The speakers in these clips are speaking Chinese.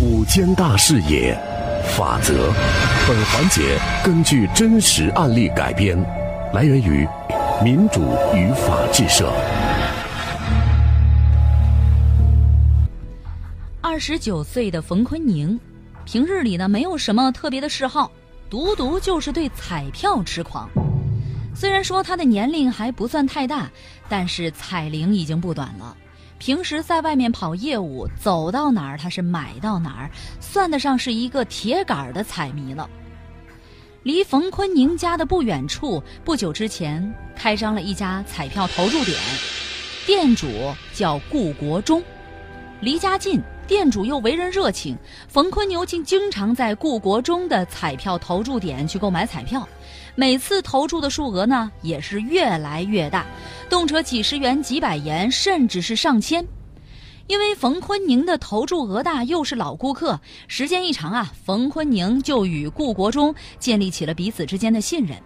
五间大视野，法则。本环节根据真实案例改编，来源于民主与法治社。二十九岁的冯坤宁，平日里呢没有什么特别的嗜好，独独就是对彩票痴狂。虽然说他的年龄还不算太大，但是彩龄已经不短了。平时在外面跑业务，走到哪儿他是买到哪儿，算得上是一个铁杆的彩迷了。离冯坤宁家的不远处，不久之前开张了一家彩票投注点，店主叫顾国忠。离家近，店主又为人热情，冯坤牛竟经常在顾国忠的彩票投注点去购买彩票，每次投注的数额呢也是越来越大，动辄几十元、几百元，甚至是上千。因为冯坤宁的投注额大，又是老顾客，时间一长啊，冯坤宁就与顾国忠建立起了彼此之间的信任。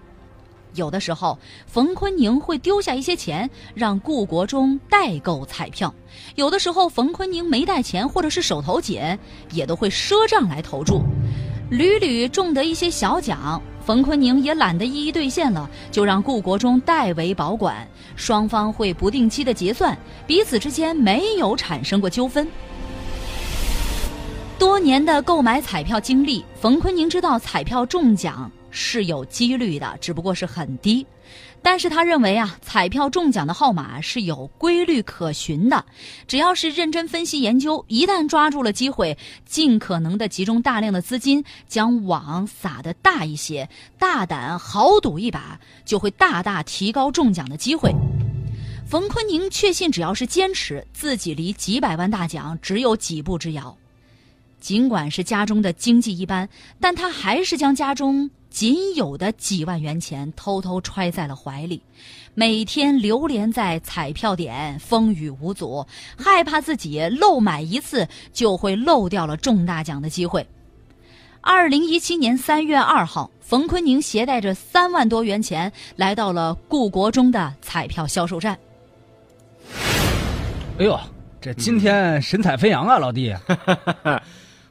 有的时候，冯坤宁会丢下一些钱让顾国忠代购彩票；有的时候，冯坤宁没带钱或者是手头紧，也都会赊账来投注。屡屡中得一些小奖，冯坤宁也懒得一一兑现了，就让顾国忠代为保管。双方会不定期的结算，彼此之间没有产生过纠纷。多年的购买彩票经历，冯坤宁知道彩票中奖。是有几率的，只不过是很低。但是他认为啊，彩票中奖的号码是有规律可循的。只要是认真分析研究，一旦抓住了机会，尽可能的集中大量的资金，将网撒的大一些，大胆豪赌一把，就会大大提高中奖的机会。冯坤宁确信，只要是坚持，自己离几百万大奖只有几步之遥。尽管是家中的经济一般，但他还是将家中。仅有的几万元钱偷偷揣在了怀里，每天流连在彩票点，风雨无阻，害怕自己漏买一次就会漏掉了中大奖的机会。二零一七年三月二号，冯坤宁携带着三万多元钱来到了顾国忠的彩票销售站。哎呦，这今天神采飞扬啊，老弟！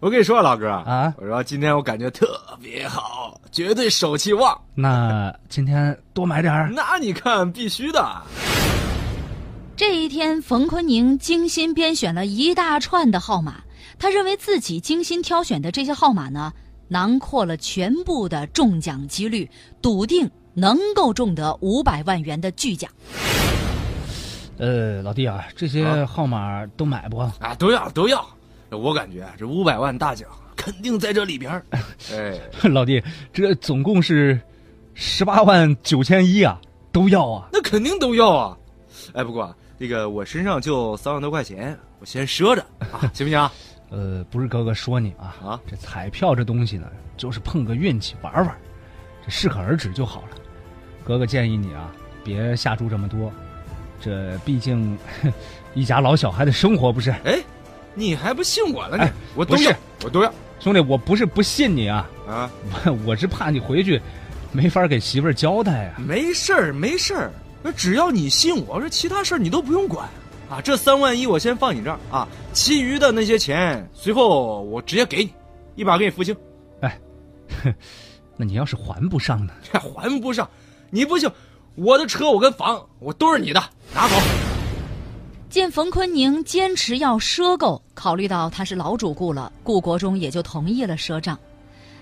我跟你说，老哥啊，我说今天我感觉特别好，绝对手气旺。那今天多买点儿？那你看，必须的。这一天，冯坤宁精心编选了一大串的号码，他认为自己精心挑选的这些号码呢，囊括了全部的中奖几率，笃定能够中得五百万元的巨奖。呃，老弟啊，这些号码都买不？啊，都要，都要。我感觉这五百万大奖肯定在这里边哎，老弟，这总共是十八万九千一啊，都要啊？那肯定都要啊！哎，不过那个我身上就三万多块钱，我先赊着啊，行不行？呃，不是哥哥说你啊啊，这彩票这东西呢，就是碰个运气玩玩，这适可而止就好了。哥哥建议你啊，别下注这么多，这毕竟 一家老小还得生活，不是？哎。你还不信我了？你我都要，我都要，兄弟，我不是不信你啊啊！我 我是怕你回去没法给媳妇儿交代啊。没事儿，没事儿，那只要你信我，这其他事儿你都不用管啊。这三万一我先放你这儿啊，其余的那些钱随后我直接给你，一把给你付清。哎，那你要是还不上呢？还不上，你不信，我的车我跟房我都是你的，拿走。见冯坤宁坚持要赊购，考虑到他是老主顾了，顾国忠也就同意了赊账。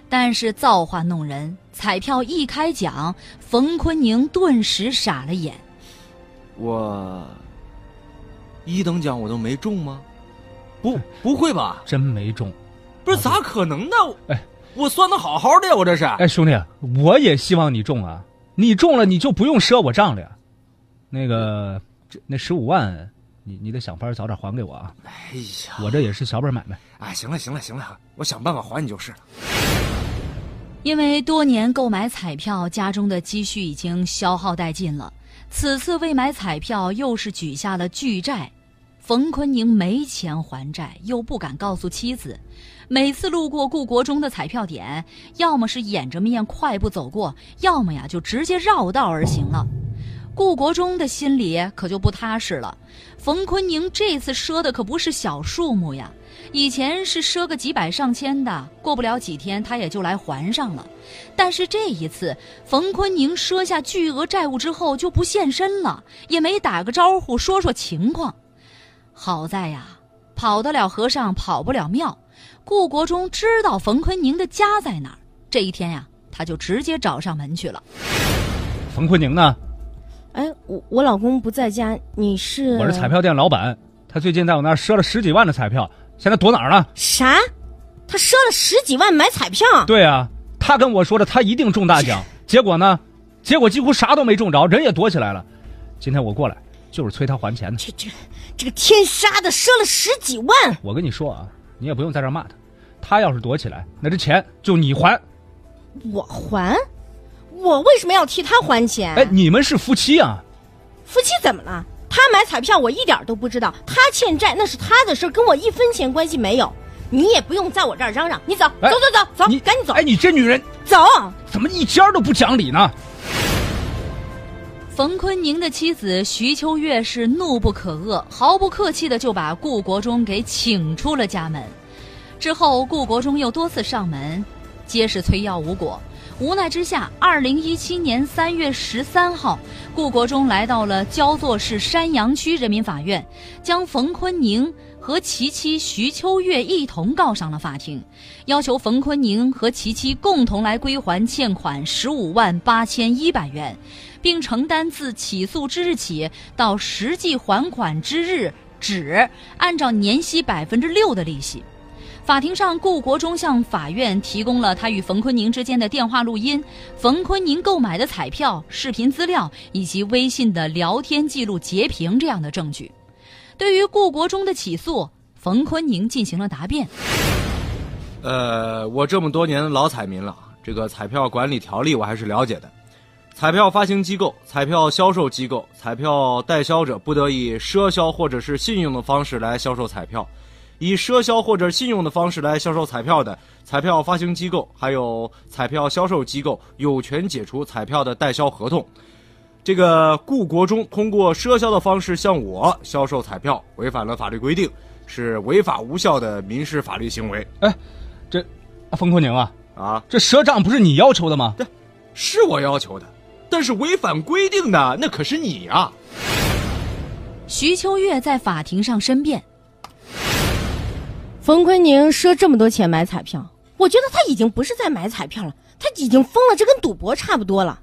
但是造化弄人，彩票一开奖，冯坤宁顿时傻了眼。我一等奖我都没中吗？不，不会吧？真没中？不是，咋可能呢？哎，我算的好好的呀，我这是。哎，兄弟，我也希望你中啊！你中了，你就不用赊我账了呀。那个，这那十五万。你你得想法早点还给我啊！哎呀，我这也是小本买卖。哎，行了行了行了，我想办法还你就是了。因为多年购买彩票，家中的积蓄已经消耗殆尽了。此次为买彩票，又是举下了巨债。冯坤宁没钱还债，又不敢告诉妻子。每次路过顾国忠的彩票点，要么是掩着面快步走过，要么呀就直接绕道而行了。顾国忠的心里可就不踏实了。冯坤宁这次赊的可不是小数目呀，以前是赊个几百上千的，过不了几天他也就来还上了。但是这一次，冯坤宁赊下巨额债务之后就不现身了，也没打个招呼说说情况。好在呀，跑得了和尚跑不了庙，顾国忠知道冯坤宁的家在哪儿。这一天呀，他就直接找上门去了。冯坤宁呢？哎，我我老公不在家，你是？我是彩票店老板，他最近在我那儿赊了十几万的彩票，现在躲哪儿呢？啥？他赊了十几万买彩票？对啊，他跟我说的，他一定中大奖。结果呢？结果几乎啥都没中着，人也躲起来了。今天我过来就是催他还钱的。这这这个天杀的，赊了十几万！我跟你说啊，你也不用在这骂他，他要是躲起来，那这钱就你还。我还？我为什么要替他还钱？哎，你们是夫妻啊！夫妻怎么了？他买彩票我一点都不知道，他欠债那是他的事跟我一分钱关系没有。你也不用在我这儿嚷嚷，你走，走走走走，你赶紧走！哎，你这女人，走！怎么一点都不讲理呢？冯坤宁的妻子徐秋月是怒不可遏，毫不客气的就把顾国忠给请出了家门。之后，顾国忠又多次上门，皆是催要无果。无奈之下，二零一七年三月十三号，顾国忠来到了焦作市山阳区人民法院，将冯坤宁和其妻徐秋月一同告上了法庭，要求冯坤宁和其妻共同来归还欠款十五万八千一百元，并承担自起诉之日起到实际还款之日止，按照年息百分之六的利息。法庭上，顾国忠向法院提供了他与冯坤宁之间的电话录音、冯坤宁购买的彩票视频资料以及微信的聊天记录截屏这样的证据。对于顾国忠的起诉，冯坤宁进行了答辩。呃，我这么多年老彩民了，这个彩票管理条例我还是了解的。彩票发行机构、彩票销售机构、彩票代销者不得以赊销或者是信用的方式来销售彩票。以赊销或者信用的方式来销售彩票的彩票发行机构，还有彩票销售机构，有权解除彩票的代销合同。这个顾国忠通过赊销的方式向我销售彩票，违反了法律规定，是违法无效的民事法律行为。哎，这冯坤宁啊啊，这赊账不是你要求的吗？对，是我要求的，但是违反规定的那可是你啊。徐秋月在法庭上申辩。冯坤宁赊这么多钱买彩票，我觉得他已经不是在买彩票了，他已经疯了，这跟赌博差不多了。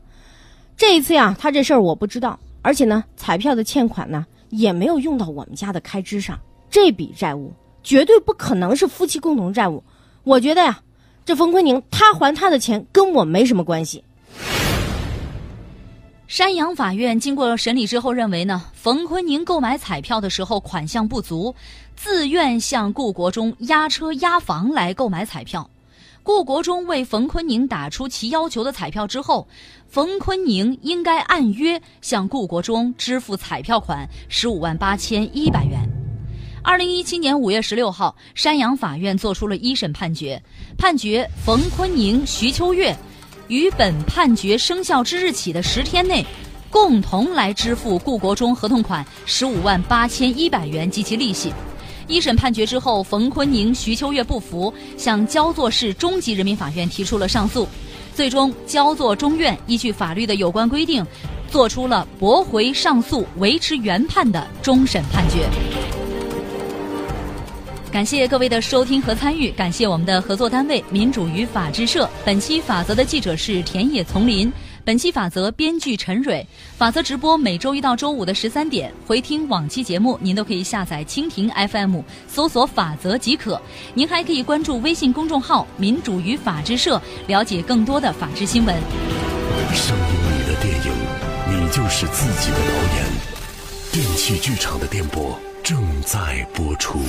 这一次呀，他这事儿我不知道，而且呢，彩票的欠款呢也没有用到我们家的开支上，这笔债务绝对不可能是夫妻共同债务。我觉得呀，这冯坤宁他还他的钱跟我没什么关系。山阳法院经过审理之后认为呢，冯坤宁购买彩票的时候款项不足，自愿向顾国忠押车押房来购买彩票。顾国忠为冯坤宁打出其要求的彩票之后，冯坤宁应该按约向顾国忠支付彩票款十五万八千一百元。二零一七年五月十六号，山阳法院作出了一审判决，判决冯坤宁、徐秋月。于本判决生效之日起的十天内，共同来支付顾国忠合同款十五万八千一百元及其利息。一审判决之后，冯坤宁、徐秋月不服，向焦作市中级人民法院提出了上诉。最终，焦作中院依据法律的有关规定，作出了驳回上诉、维持原判的终审判决。感谢各位的收听和参与，感谢我们的合作单位民主与法制社。本期法则的记者是田野丛林，本期法则编剧陈蕊。法则直播每周一到周五的十三点，回听往期节目您都可以下载蜻蜓 FM，搜索法则即可。您还可以关注微信公众号民主与法制社，了解更多的法治新闻。声音里的电影，你就是自己的导演。电器剧场的电波正在播出。